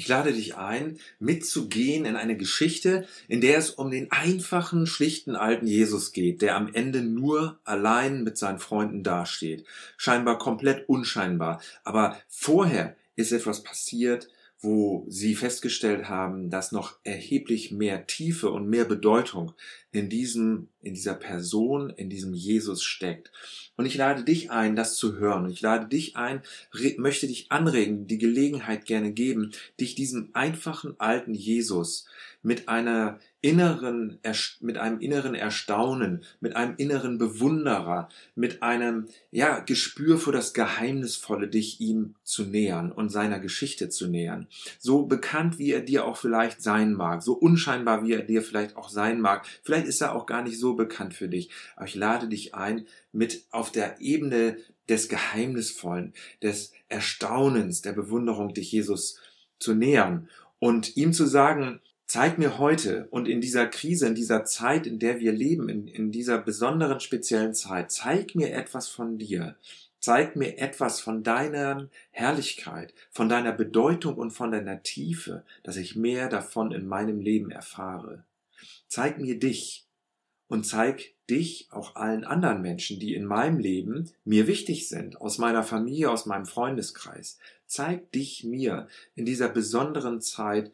Ich lade dich ein, mitzugehen in eine Geschichte, in der es um den einfachen, schlichten alten Jesus geht, der am Ende nur allein mit seinen Freunden dasteht. Scheinbar komplett unscheinbar. Aber vorher ist etwas passiert, wo sie festgestellt haben, dass noch erheblich mehr Tiefe und mehr Bedeutung in diesem, in dieser Person, in diesem Jesus steckt. Und ich lade dich ein, das zu hören. Ich lade dich ein, möchte dich anregen, die Gelegenheit gerne geben, dich diesem einfachen alten Jesus mit einer inneren, mit einem inneren Erstaunen, mit einem inneren Bewunderer, mit einem, ja, Gespür für das Geheimnisvolle, dich ihm zu nähern und seiner Geschichte zu nähern. So bekannt, wie er dir auch vielleicht sein mag, so unscheinbar, wie er dir vielleicht auch sein mag. Vielleicht ist er auch gar nicht so bekannt für dich. Aber ich lade dich ein, mit auf der Ebene des Geheimnisvollen, des Erstaunens, der Bewunderung dich Jesus zu nähern und ihm zu sagen, Zeig mir heute und in dieser Krise, in dieser Zeit, in der wir leben, in, in dieser besonderen speziellen Zeit, zeig mir etwas von dir. Zeig mir etwas von deiner Herrlichkeit, von deiner Bedeutung und von deiner Tiefe, dass ich mehr davon in meinem Leben erfahre. Zeig mir dich und zeig dich auch allen anderen Menschen, die in meinem Leben mir wichtig sind, aus meiner Familie, aus meinem Freundeskreis. Zeig dich mir in dieser besonderen Zeit,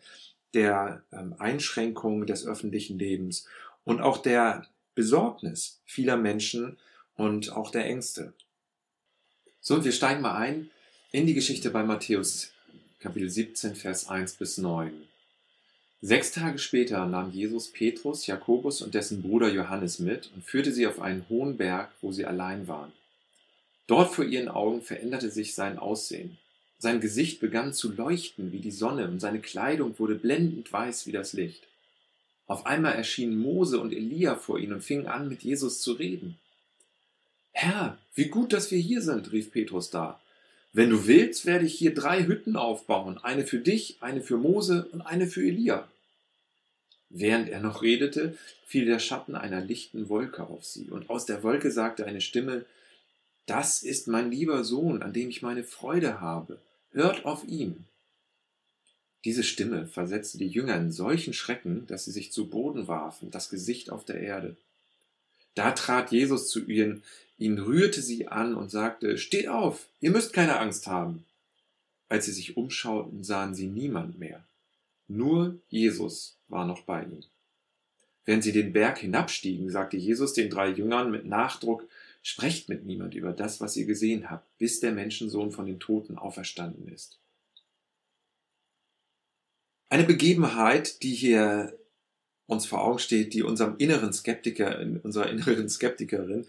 der ähm, Einschränkung des öffentlichen Lebens und auch der Besorgnis vieler Menschen und auch der Ängste. So, und wir steigen mal ein in die Geschichte bei Matthäus Kapitel 17, Vers 1 bis 9. Sechs Tage später nahm Jesus Petrus, Jakobus und dessen Bruder Johannes mit und führte sie auf einen hohen Berg, wo sie allein waren. Dort vor ihren Augen veränderte sich sein Aussehen. Sein Gesicht begann zu leuchten wie die Sonne und seine Kleidung wurde blendend weiß wie das Licht. Auf einmal erschienen Mose und Elia vor ihnen und fingen an, mit Jesus zu reden. Herr, wie gut, dass wir hier sind, rief Petrus da. Wenn du willst, werde ich hier drei Hütten aufbauen, eine für dich, eine für Mose und eine für Elia. Während er noch redete, fiel der Schatten einer lichten Wolke auf sie, und aus der Wolke sagte eine Stimme, Das ist mein lieber Sohn, an dem ich meine Freude habe. Hört auf ihn. Diese Stimme versetzte die Jünger in solchen Schrecken, dass sie sich zu Boden warfen, das Gesicht auf der Erde. Da trat Jesus zu ihnen, ihn rührte sie an und sagte, Steht auf, ihr müsst keine Angst haben. Als sie sich umschauten, sahen sie niemand mehr. Nur Jesus war noch bei ihnen. Während sie den Berg hinabstiegen, sagte Jesus den drei Jüngern mit Nachdruck, Sprecht mit niemand über das, was ihr gesehen habt, bis der Menschensohn von den Toten auferstanden ist. Eine Begebenheit, die hier uns vor Augen steht, die unserem inneren Skeptiker, unserer inneren Skeptikerin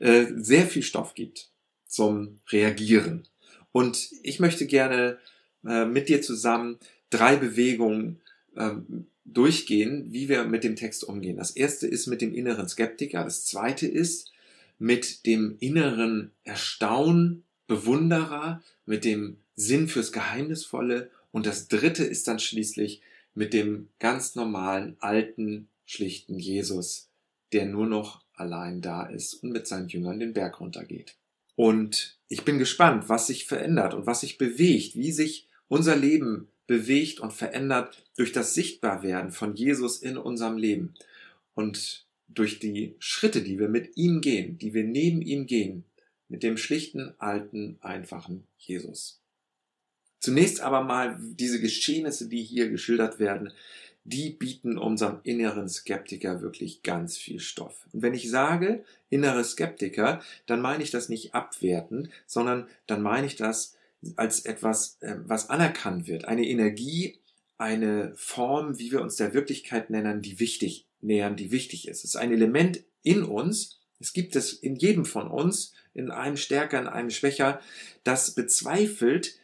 äh, sehr viel Stoff gibt zum Reagieren. Und ich möchte gerne äh, mit dir zusammen drei Bewegungen ähm, durchgehen, wie wir mit dem Text umgehen. Das erste ist mit dem inneren Skeptiker. Das zweite ist mit dem inneren Erstaunen, Bewunderer, mit dem Sinn fürs Geheimnisvolle und das dritte ist dann schließlich mit dem ganz normalen, alten, schlichten Jesus, der nur noch allein da ist und mit seinen Jüngern den Berg runtergeht. Und ich bin gespannt, was sich verändert und was sich bewegt, wie sich unser Leben bewegt und verändert durch das Sichtbarwerden von Jesus in unserem Leben. Und durch die Schritte, die wir mit ihm gehen, die wir neben ihm gehen, mit dem schlichten, alten, einfachen Jesus. Zunächst aber mal diese Geschehnisse, die hier geschildert werden, die bieten unserem inneren Skeptiker wirklich ganz viel Stoff. Und wenn ich sage innere Skeptiker, dann meine ich das nicht abwertend, sondern dann meine ich das als etwas, äh, was anerkannt wird. Eine Energie, eine Form, wie wir uns der Wirklichkeit nennen, die wichtig nähern, die wichtig ist. Es ist ein Element in uns, es gibt es in jedem von uns, in einem stärker, in einem schwächer, das bezweifelt,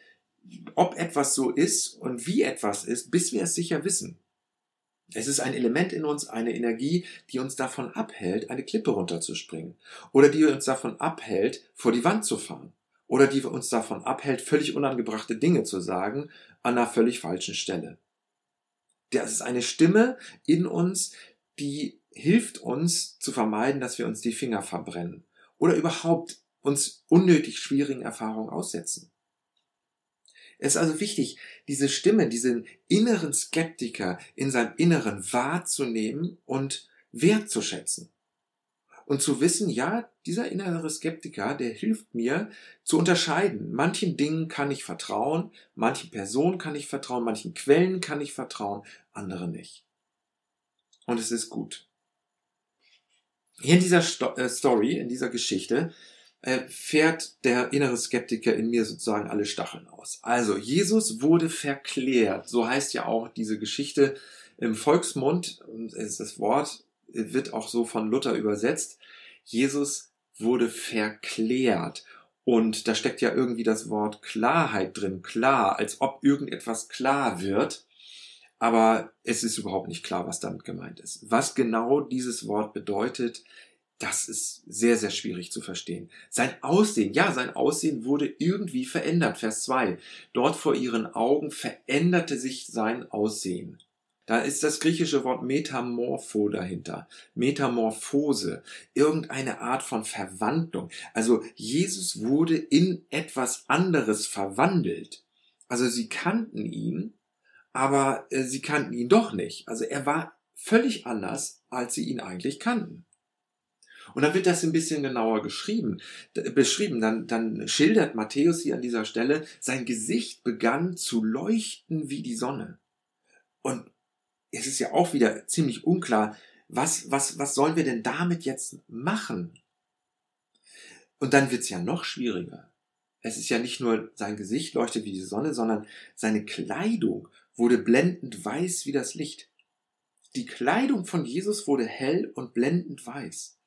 ob etwas so ist und wie etwas ist, bis wir es sicher wissen. Es ist ein Element in uns, eine Energie, die uns davon abhält, eine Klippe runterzuspringen. Oder die uns davon abhält, vor die Wand zu fahren. Oder die uns davon abhält, völlig unangebrachte Dinge zu sagen, an einer völlig falschen Stelle. Das ist eine Stimme in uns, die hilft uns zu vermeiden, dass wir uns die Finger verbrennen oder überhaupt uns unnötig schwierigen Erfahrungen aussetzen. Es ist also wichtig, diese Stimme, diesen inneren Skeptiker in seinem Inneren wahrzunehmen und wertzuschätzen. Und zu wissen, ja, dieser innere Skeptiker, der hilft mir zu unterscheiden. Manchen Dingen kann ich vertrauen, manchen Personen kann ich vertrauen, manchen Quellen kann ich vertrauen, andere nicht. Und es ist gut. Hier in dieser Sto äh, Story, in dieser Geschichte, äh, fährt der innere Skeptiker in mir sozusagen alle Stacheln aus. Also, Jesus wurde verklärt. So heißt ja auch diese Geschichte im Volksmund. Ist das Wort wird auch so von Luther übersetzt. Jesus wurde verklärt. Und da steckt ja irgendwie das Wort Klarheit drin. Klar, als ob irgendetwas klar wird. Aber es ist überhaupt nicht klar, was damit gemeint ist. Was genau dieses Wort bedeutet, das ist sehr, sehr schwierig zu verstehen. Sein Aussehen, ja, sein Aussehen wurde irgendwie verändert. Vers 2. Dort vor ihren Augen veränderte sich sein Aussehen. Da ist das griechische Wort Metamorpho dahinter. Metamorphose. Irgendeine Art von Verwandlung. Also Jesus wurde in etwas anderes verwandelt. Also sie kannten ihn, aber äh, sie kannten ihn doch nicht. Also er war völlig anders, als sie ihn eigentlich kannten. Und dann wird das ein bisschen genauer geschrieben, beschrieben. Dann, dann schildert Matthäus hier an dieser Stelle, sein Gesicht begann zu leuchten wie die Sonne. Und es ist ja auch wieder ziemlich unklar, was, was, was sollen wir denn damit jetzt machen? Und dann wird's ja noch schwieriger. Es ist ja nicht nur sein Gesicht leuchtet wie die Sonne, sondern seine Kleidung wurde blendend weiß wie das Licht. Die Kleidung von Jesus wurde hell und blendend weiß.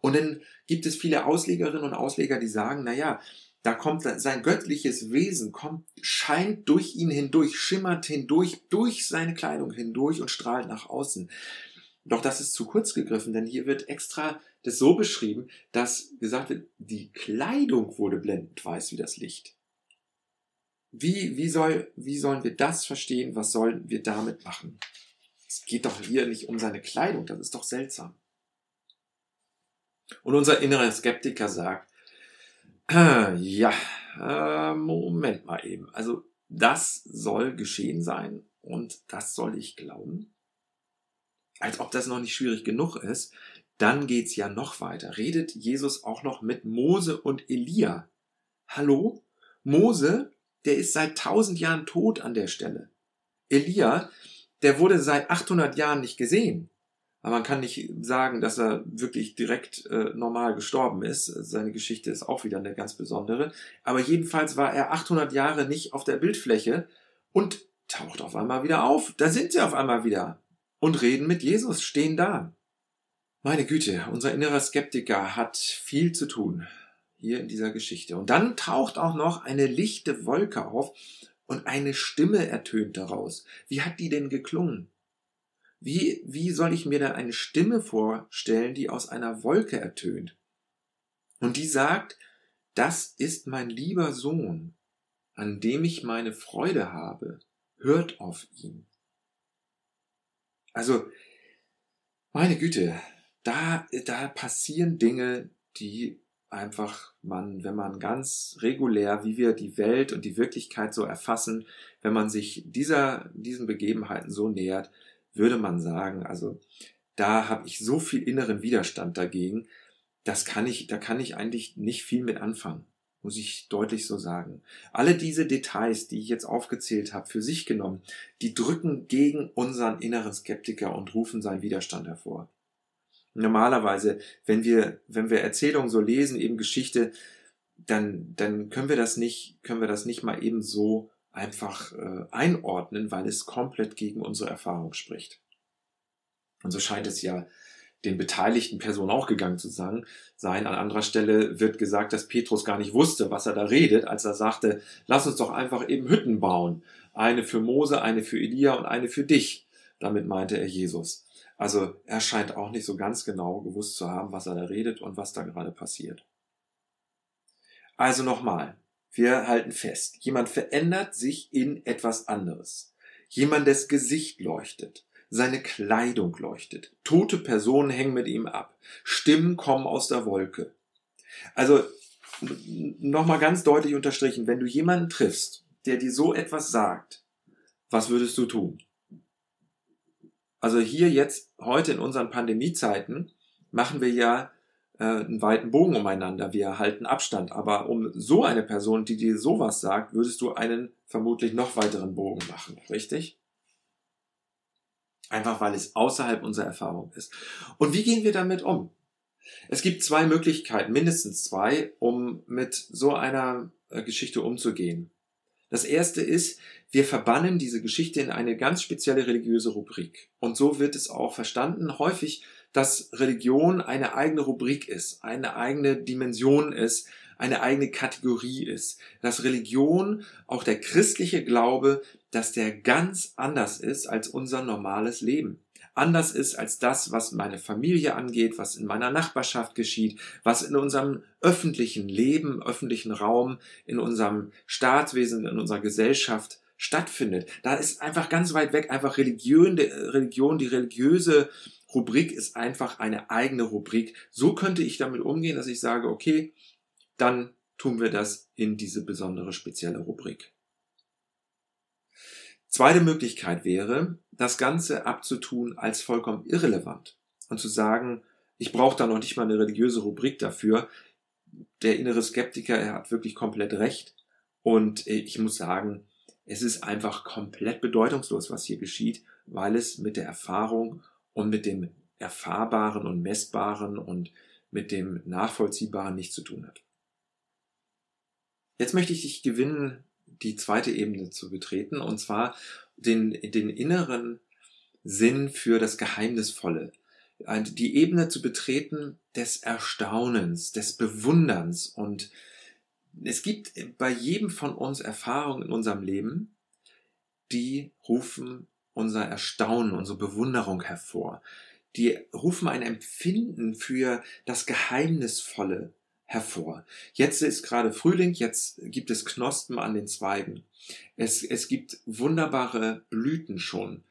Und dann gibt es viele Auslegerinnen und Ausleger, die sagen, na ja, da kommt sein göttliches Wesen, kommt, scheint durch ihn hindurch, schimmert hindurch, durch seine Kleidung hindurch und strahlt nach außen. Doch das ist zu kurz gegriffen, denn hier wird extra das so beschrieben, dass gesagt wird, die Kleidung wurde blendend weiß wie das Licht. Wie, wie, soll, wie sollen wir das verstehen? Was sollen wir damit machen? Es geht doch hier nicht um seine Kleidung, das ist doch seltsam. Und unser innerer Skeptiker sagt, ja, äh, Moment mal eben. Also das soll geschehen sein und das soll ich glauben. Als ob das noch nicht schwierig genug ist, dann geht's ja noch weiter. Redet Jesus auch noch mit Mose und Elia. Hallo? Mose, der ist seit tausend Jahren tot an der Stelle. Elia, der wurde seit 800 Jahren nicht gesehen. Aber man kann nicht sagen, dass er wirklich direkt äh, normal gestorben ist. Seine Geschichte ist auch wieder eine ganz besondere. Aber jedenfalls war er 800 Jahre nicht auf der Bildfläche und taucht auf einmal wieder auf. Da sind sie auf einmal wieder und reden mit Jesus, stehen da. Meine Güte, unser innerer Skeptiker hat viel zu tun hier in dieser Geschichte. Und dann taucht auch noch eine lichte Wolke auf und eine Stimme ertönt daraus. Wie hat die denn geklungen? Wie, wie soll ich mir da eine Stimme vorstellen, die aus einer Wolke ertönt? Und die sagt, das ist mein lieber Sohn, an dem ich meine Freude habe. Hört auf ihn. Also, meine Güte, da, da passieren Dinge, die einfach man, wenn man ganz regulär, wie wir die Welt und die Wirklichkeit so erfassen, wenn man sich dieser, diesen Begebenheiten so nähert, würde man sagen, also da habe ich so viel inneren Widerstand dagegen, das kann ich, da kann ich eigentlich nicht viel mit anfangen, muss ich deutlich so sagen. Alle diese Details, die ich jetzt aufgezählt habe, für sich genommen, die drücken gegen unseren inneren Skeptiker und rufen seinen Widerstand hervor. Normalerweise, wenn wir, wenn wir Erzählungen so lesen, eben Geschichte, dann, dann können wir das nicht, können wir das nicht mal eben so einfach äh, einordnen, weil es komplett gegen unsere Erfahrung spricht. Und so scheint es ja den beteiligten Personen auch gegangen zu sein. An anderer Stelle wird gesagt, dass Petrus gar nicht wusste, was er da redet, als er sagte, lass uns doch einfach eben Hütten bauen. Eine für Mose, eine für Elia und eine für dich. Damit meinte er Jesus. Also er scheint auch nicht so ganz genau gewusst zu haben, was er da redet und was da gerade passiert. Also nochmal, wir halten fest, jemand verändert sich in etwas anderes. Jemandes Gesicht leuchtet, seine Kleidung leuchtet, tote Personen hängen mit ihm ab, Stimmen kommen aus der Wolke. Also nochmal ganz deutlich unterstrichen, wenn du jemanden triffst, der dir so etwas sagt, was würdest du tun? Also hier jetzt, heute in unseren Pandemiezeiten, machen wir ja äh, einen weiten Bogen umeinander. Wir halten Abstand. Aber um so eine Person, die dir sowas sagt, würdest du einen vermutlich noch weiteren Bogen machen. Richtig? Einfach weil es außerhalb unserer Erfahrung ist. Und wie gehen wir damit um? Es gibt zwei Möglichkeiten, mindestens zwei, um mit so einer äh, Geschichte umzugehen. Das erste ist, wir verbannen diese Geschichte in eine ganz spezielle religiöse Rubrik. Und so wird es auch verstanden, häufig, dass Religion eine eigene Rubrik ist, eine eigene Dimension ist, eine eigene Kategorie ist. Dass Religion, auch der christliche Glaube, dass der ganz anders ist als unser normales Leben anders ist als das, was meine Familie angeht, was in meiner Nachbarschaft geschieht, was in unserem öffentlichen Leben, öffentlichen Raum, in unserem Staatswesen, in unserer Gesellschaft stattfindet. Da ist einfach ganz weit weg einfach Religion, Religion, die religiöse Rubrik ist einfach eine eigene Rubrik. So könnte ich damit umgehen, dass ich sage, okay, dann tun wir das in diese besondere spezielle Rubrik. Zweite Möglichkeit wäre, das Ganze abzutun als vollkommen irrelevant und zu sagen, ich brauche da noch nicht mal eine religiöse Rubrik dafür. Der innere Skeptiker, er hat wirklich komplett recht. Und ich muss sagen, es ist einfach komplett bedeutungslos, was hier geschieht, weil es mit der Erfahrung und mit dem Erfahrbaren und Messbaren und mit dem Nachvollziehbaren nichts zu tun hat. Jetzt möchte ich dich gewinnen, die zweite Ebene zu betreten, und zwar den, den inneren Sinn für das Geheimnisvolle. Die Ebene zu betreten des Erstaunens, des Bewunderns. Und es gibt bei jedem von uns Erfahrungen in unserem Leben, die rufen unser Erstaunen, unsere Bewunderung hervor. Die rufen ein Empfinden für das Geheimnisvolle hervor. Jetzt ist gerade Frühling, jetzt gibt es Knospen an den Zweigen. Es, es gibt wunderbare Blüten schon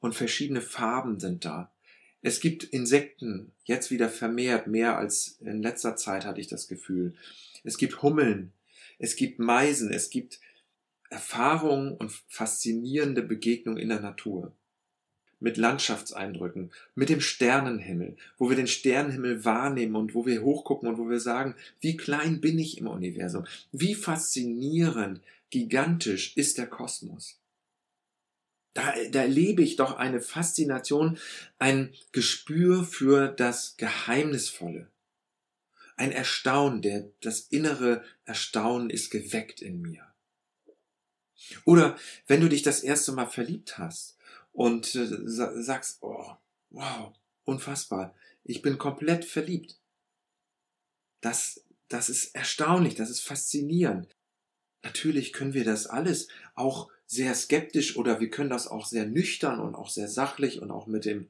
und verschiedene Farben sind da. Es gibt Insekten, jetzt wieder vermehrt, mehr als in letzter Zeit hatte ich das Gefühl. Es gibt Hummeln, es gibt Meisen, es gibt Erfahrungen und faszinierende Begegnungen in der Natur mit Landschaftseindrücken, mit dem Sternenhimmel, wo wir den Sternenhimmel wahrnehmen und wo wir hochgucken und wo wir sagen, wie klein bin ich im Universum, wie faszinierend, gigantisch ist der Kosmos. Da, da erlebe ich doch eine Faszination, ein Gespür für das Geheimnisvolle. Ein Erstaunen, der, das innere Erstaunen ist geweckt in mir. Oder wenn du dich das erste Mal verliebt hast und äh, sagst, oh, wow, unfassbar, ich bin komplett verliebt. Das, das ist erstaunlich, das ist faszinierend. Natürlich können wir das alles auch sehr skeptisch oder wir können das auch sehr nüchtern und auch sehr sachlich und auch mit dem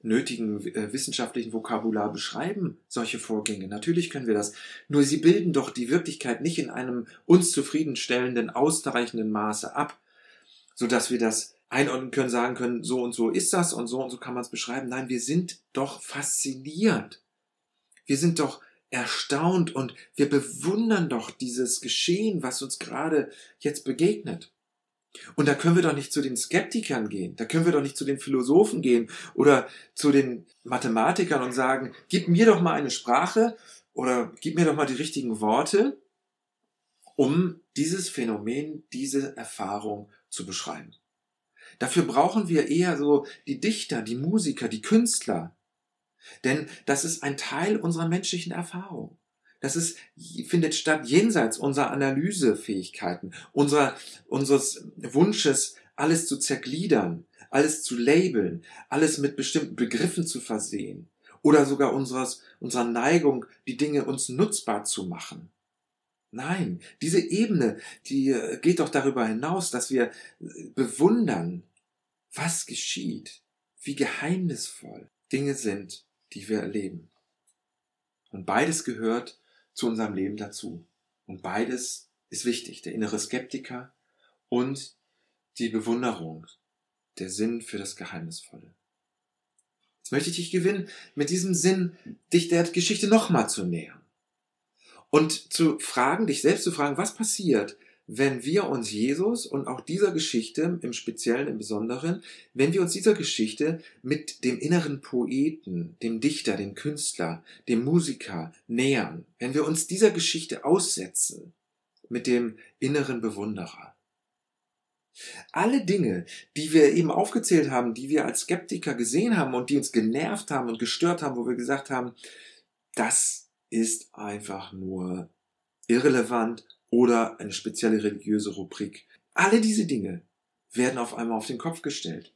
nötigen äh, wissenschaftlichen Vokabular beschreiben, solche Vorgänge. Natürlich können wir das. Nur sie bilden doch die Wirklichkeit nicht in einem uns zufriedenstellenden, ausreichenden Maße ab, so dass wir das einordnen können, sagen können, so und so ist das und so und so kann man es beschreiben. Nein, wir sind doch fasziniert. Wir sind doch erstaunt und wir bewundern doch dieses Geschehen, was uns gerade jetzt begegnet. Und da können wir doch nicht zu den Skeptikern gehen, da können wir doch nicht zu den Philosophen gehen oder zu den Mathematikern und sagen, gib mir doch mal eine Sprache oder gib mir doch mal die richtigen Worte, um dieses Phänomen, diese Erfahrung zu beschreiben. Dafür brauchen wir eher so die Dichter, die Musiker, die Künstler. Denn das ist ein Teil unserer menschlichen Erfahrung. Das ist, findet statt jenseits unserer Analysefähigkeiten, unserer, unseres Wunsches, alles zu zergliedern, alles zu labeln, alles mit bestimmten Begriffen zu versehen oder sogar unseres, unserer Neigung, die Dinge uns nutzbar zu machen. Nein, diese Ebene, die äh, geht doch darüber hinaus, dass wir äh, bewundern, was geschieht, wie geheimnisvoll Dinge sind, die wir erleben. Und beides gehört zu unserem Leben dazu. Und beides ist wichtig, der innere Skeptiker und die Bewunderung, der Sinn für das Geheimnisvolle. Jetzt möchte ich dich gewinnen, mit diesem Sinn dich der Geschichte nochmal zu nähern. Und zu fragen, dich selbst zu fragen, was passiert, wenn wir uns Jesus und auch dieser Geschichte, im Speziellen, im Besonderen, wenn wir uns dieser Geschichte mit dem inneren Poeten, dem Dichter, dem Künstler, dem Musiker nähern, wenn wir uns dieser Geschichte aussetzen mit dem inneren Bewunderer. Alle Dinge, die wir eben aufgezählt haben, die wir als Skeptiker gesehen haben und die uns genervt haben und gestört haben, wo wir gesagt haben, das ist einfach nur irrelevant oder eine spezielle religiöse Rubrik. Alle diese Dinge werden auf einmal auf den Kopf gestellt.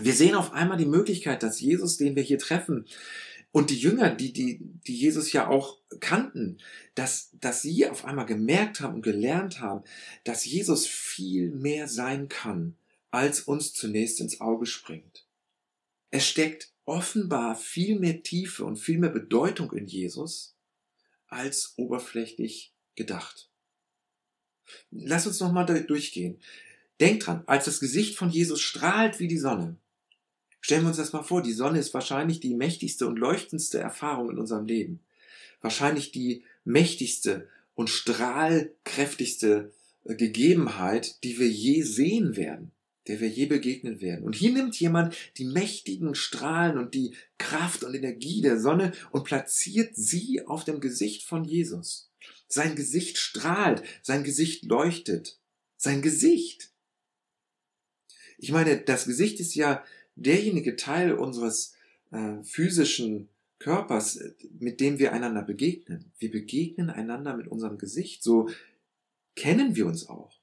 Wir sehen auf einmal die Möglichkeit, dass Jesus, den wir hier treffen, und die Jünger, die, die, die Jesus ja auch kannten, dass, dass sie auf einmal gemerkt haben und gelernt haben, dass Jesus viel mehr sein kann, als uns zunächst ins Auge springt. Es steckt offenbar viel mehr Tiefe und viel mehr Bedeutung in Jesus, als oberflächlich gedacht. Lass uns nochmal durchgehen. Denk dran, als das Gesicht von Jesus strahlt wie die Sonne, Stellen wir uns das mal vor, die Sonne ist wahrscheinlich die mächtigste und leuchtendste Erfahrung in unserem Leben. Wahrscheinlich die mächtigste und strahlkräftigste äh, Gegebenheit, die wir je sehen werden, der wir je begegnen werden. Und hier nimmt jemand die mächtigen Strahlen und die Kraft und Energie der Sonne und platziert sie auf dem Gesicht von Jesus. Sein Gesicht strahlt, sein Gesicht leuchtet. Sein Gesicht. Ich meine, das Gesicht ist ja derjenige Teil unseres äh, physischen Körpers, äh, mit dem wir einander begegnen. Wir begegnen einander mit unserem Gesicht. So kennen wir uns auch.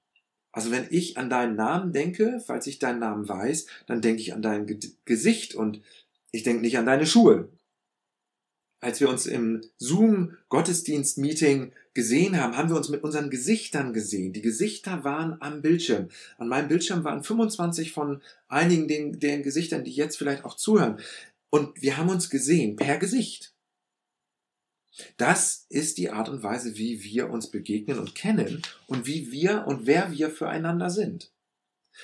Also wenn ich an deinen Namen denke, falls ich deinen Namen weiß, dann denke ich an dein Ge Gesicht und ich denke nicht an deine Schuhe als wir uns im Zoom-Gottesdienst-Meeting gesehen haben, haben wir uns mit unseren Gesichtern gesehen. Die Gesichter waren am Bildschirm. An meinem Bildschirm waren 25 von einigen den, den Gesichtern, die jetzt vielleicht auch zuhören. Und wir haben uns gesehen per Gesicht. Das ist die Art und Weise, wie wir uns begegnen und kennen und wie wir und wer wir füreinander sind.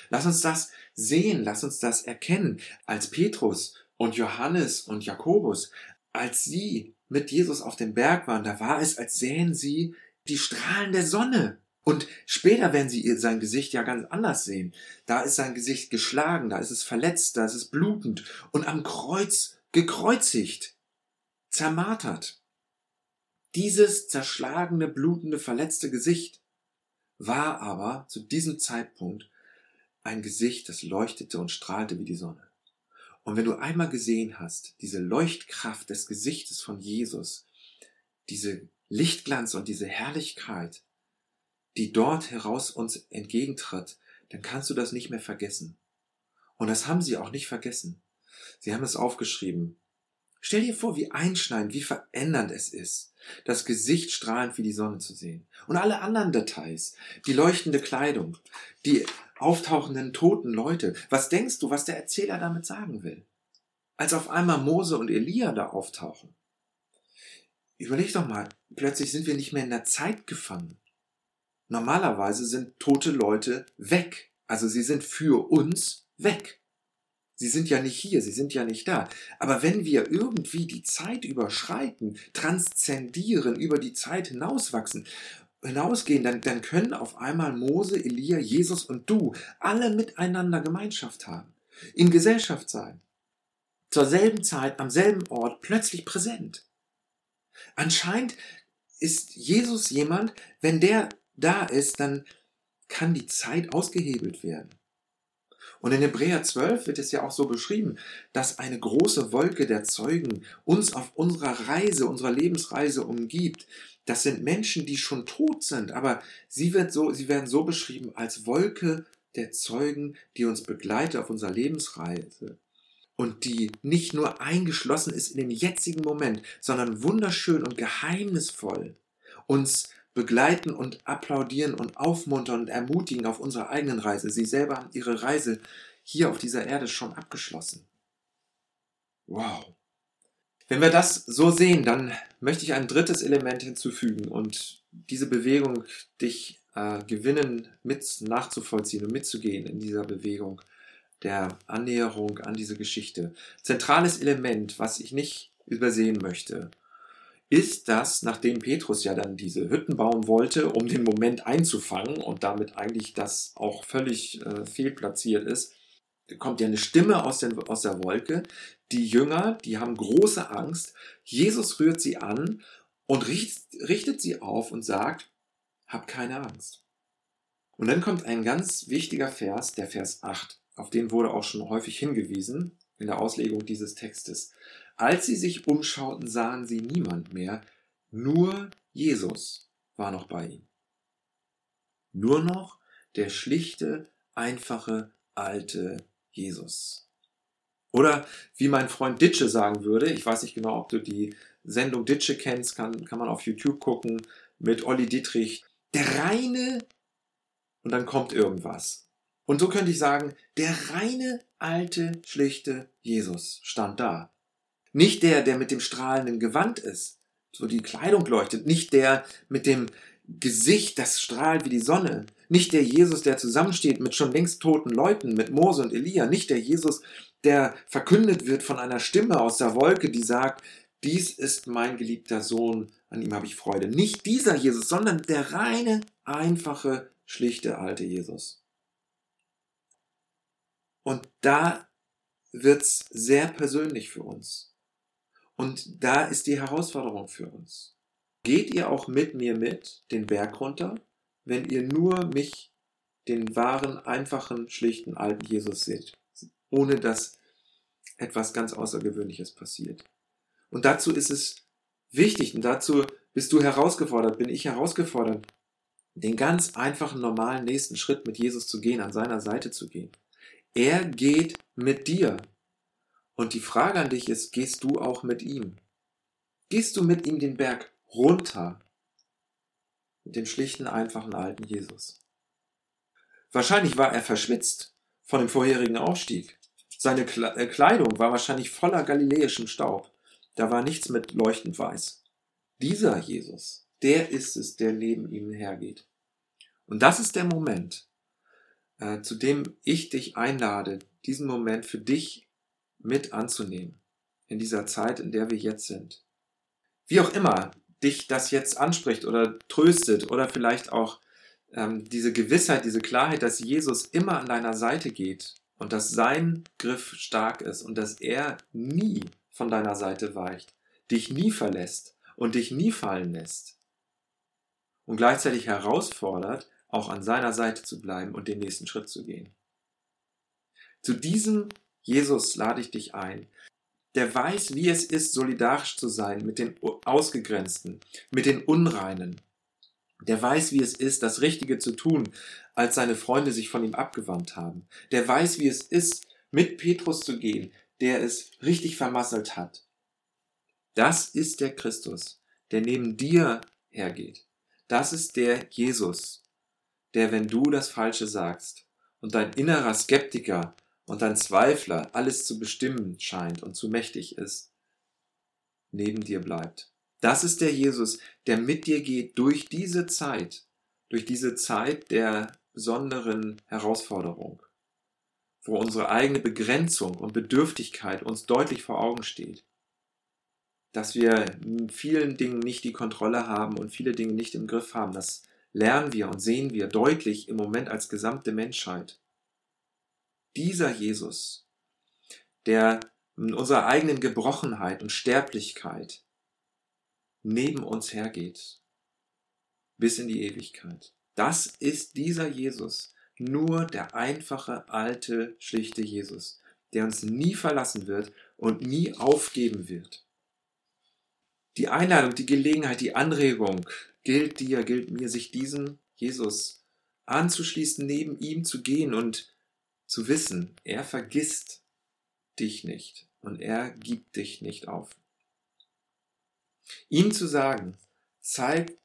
Lass uns das sehen, lass uns das erkennen. Als Petrus und Johannes und Jakobus als sie mit Jesus auf dem Berg waren, da war es, als sähen sie die Strahlen der Sonne. Und später werden sie sein Gesicht ja ganz anders sehen. Da ist sein Gesicht geschlagen, da ist es verletzt, da ist es blutend und am Kreuz gekreuzigt, zermartert. Dieses zerschlagene, blutende, verletzte Gesicht war aber zu diesem Zeitpunkt ein Gesicht, das leuchtete und strahlte wie die Sonne. Und wenn du einmal gesehen hast, diese Leuchtkraft des Gesichtes von Jesus, diese Lichtglanz und diese Herrlichkeit, die dort heraus uns entgegentritt, dann kannst du das nicht mehr vergessen. Und das haben sie auch nicht vergessen. Sie haben es aufgeschrieben. Stell dir vor, wie einschneidend, wie verändernd es ist, das Gesicht strahlend wie die Sonne zu sehen. Und alle anderen Details, die leuchtende Kleidung, die auftauchenden toten Leute. Was denkst du, was der Erzähler damit sagen will? Als auf einmal Mose und Elia da auftauchen. Überleg doch mal, plötzlich sind wir nicht mehr in der Zeit gefangen. Normalerweise sind tote Leute weg. Also sie sind für uns weg. Sie sind ja nicht hier, sie sind ja nicht da. Aber wenn wir irgendwie die Zeit überschreiten, transzendieren, über die Zeit hinauswachsen hinausgehen, dann, dann können auf einmal Mose, Elia, Jesus und du alle miteinander Gemeinschaft haben, in Gesellschaft sein, zur selben Zeit, am selben Ort, plötzlich präsent. Anscheinend ist Jesus jemand, wenn der da ist, dann kann die Zeit ausgehebelt werden. Und in Hebräer 12 wird es ja auch so beschrieben, dass eine große Wolke der Zeugen uns auf unserer Reise, unserer Lebensreise umgibt, das sind Menschen, die schon tot sind, aber sie, wird so, sie werden so beschrieben als Wolke der Zeugen, die uns begleitet auf unserer Lebensreise und die nicht nur eingeschlossen ist in den jetzigen Moment, sondern wunderschön und geheimnisvoll uns begleiten und applaudieren und aufmuntern und ermutigen auf unserer eigenen Reise. Sie selber haben ihre Reise hier auf dieser Erde schon abgeschlossen. Wow. Wenn wir das so sehen, dann möchte ich ein drittes Element hinzufügen und diese Bewegung dich äh, gewinnen, mit nachzuvollziehen und mitzugehen in dieser Bewegung der Annäherung an diese Geschichte. Zentrales Element, was ich nicht übersehen möchte, ist, dass nachdem Petrus ja dann diese Hütten bauen wollte, um den Moment einzufangen und damit eigentlich das auch völlig äh, fehlplatziert ist, kommt ja eine Stimme aus, den, aus der Wolke. Die Jünger, die haben große Angst. Jesus rührt sie an und richtet, sie auf und sagt, hab keine Angst. Und dann kommt ein ganz wichtiger Vers, der Vers 8. Auf den wurde auch schon häufig hingewiesen in der Auslegung dieses Textes. Als sie sich umschauten, sahen sie niemand mehr, nur Jesus war noch bei ihnen. Nur noch der schlichte, einfache, alte Jesus. Oder wie mein Freund Ditsche sagen würde, ich weiß nicht genau, ob du die Sendung Ditsche kennst, kann, kann man auf YouTube gucken, mit Olli Dietrich. Der reine, und dann kommt irgendwas. Und so könnte ich sagen, der reine, alte, schlichte Jesus stand da. Nicht der, der mit dem strahlenden Gewand ist, so die Kleidung leuchtet, nicht der mit dem Gesicht, das strahlt wie die Sonne, nicht der Jesus, der zusammensteht mit schon längst toten Leuten, mit Mose und Elia, nicht der Jesus, der verkündet wird von einer Stimme aus der Wolke, die sagt, dies ist mein geliebter Sohn, an ihm habe ich Freude. Nicht dieser Jesus, sondern der reine, einfache, schlichte alte Jesus. Und da wird's sehr persönlich für uns. Und da ist die Herausforderung für uns. Geht ihr auch mit mir mit den Berg runter, wenn ihr nur mich, den wahren, einfachen, schlichten alten Jesus seht, ohne dass etwas ganz Außergewöhnliches passiert. Und dazu ist es wichtig und dazu bist du herausgefordert, bin ich herausgefordert, den ganz einfachen, normalen nächsten Schritt mit Jesus zu gehen, an seiner Seite zu gehen. Er geht mit dir. Und die Frage an dich ist, gehst du auch mit ihm? Gehst du mit ihm den Berg runter? Mit dem schlichten, einfachen alten Jesus. Wahrscheinlich war er verschwitzt von dem vorherigen Aufstieg. Seine äh, Kleidung war wahrscheinlich voller galiläischem Staub. Da war nichts mit leuchtend weiß. Dieser Jesus, der ist es, der neben ihm hergeht. Und das ist der Moment, äh, zu dem ich dich einlade, diesen Moment für dich mit anzunehmen. In dieser Zeit, in der wir jetzt sind. Wie auch immer dich das jetzt anspricht oder tröstet oder vielleicht auch ähm, diese Gewissheit, diese Klarheit, dass Jesus immer an deiner Seite geht und dass sein Griff stark ist und dass er nie von deiner Seite weicht, dich nie verlässt und dich nie fallen lässt. Und gleichzeitig herausfordert, auch an seiner Seite zu bleiben und den nächsten Schritt zu gehen. Zu diesem Jesus lade ich dich ein, der weiß, wie es ist, solidarisch zu sein mit den Ausgegrenzten, mit den Unreinen. Der weiß, wie es ist, das Richtige zu tun, als seine Freunde sich von ihm abgewandt haben. Der weiß, wie es ist, mit Petrus zu gehen, der es richtig vermasselt hat. Das ist der Christus, der neben dir hergeht. Das ist der Jesus, der, wenn du das Falsche sagst und dein innerer Skeptiker und dein Zweifler alles zu bestimmen scheint und zu mächtig ist, neben dir bleibt. Das ist der Jesus, der mit dir geht durch diese Zeit, durch diese Zeit der besonderen Herausforderung, wo unsere eigene Begrenzung und Bedürftigkeit uns deutlich vor Augen steht, dass wir in vielen Dingen nicht die Kontrolle haben und viele Dinge nicht im Griff haben, das lernen wir und sehen wir deutlich im Moment als gesamte Menschheit. Dieser Jesus, der in unserer eigenen Gebrochenheit und Sterblichkeit neben uns hergeht, bis in die Ewigkeit. Das ist dieser Jesus, nur der einfache, alte, schlichte Jesus, der uns nie verlassen wird und nie aufgeben wird. Die Einladung, die Gelegenheit, die Anregung, gilt dir, gilt mir, sich diesem Jesus anzuschließen, neben ihm zu gehen und zu wissen, er vergisst dich nicht und er gibt dich nicht auf. Ihm zu sagen, zeig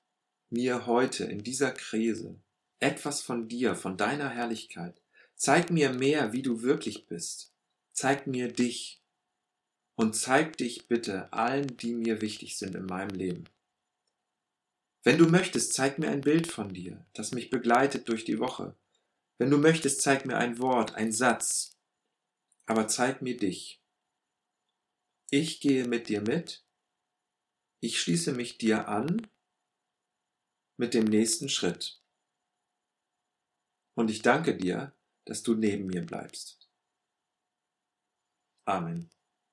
mir heute in dieser Krise etwas von dir, von deiner Herrlichkeit. Zeig mir mehr, wie du wirklich bist. Zeig mir dich. Und zeig dich bitte allen, die mir wichtig sind in meinem Leben. Wenn du möchtest, zeig mir ein Bild von dir, das mich begleitet durch die Woche. Wenn du möchtest, zeig mir ein Wort, ein Satz, aber zeig mir dich. Ich gehe mit dir mit Ich schließe mich dir an mit dem nächsten Schritt. Und ich danke dir, dass du neben mir bleibst. Amen.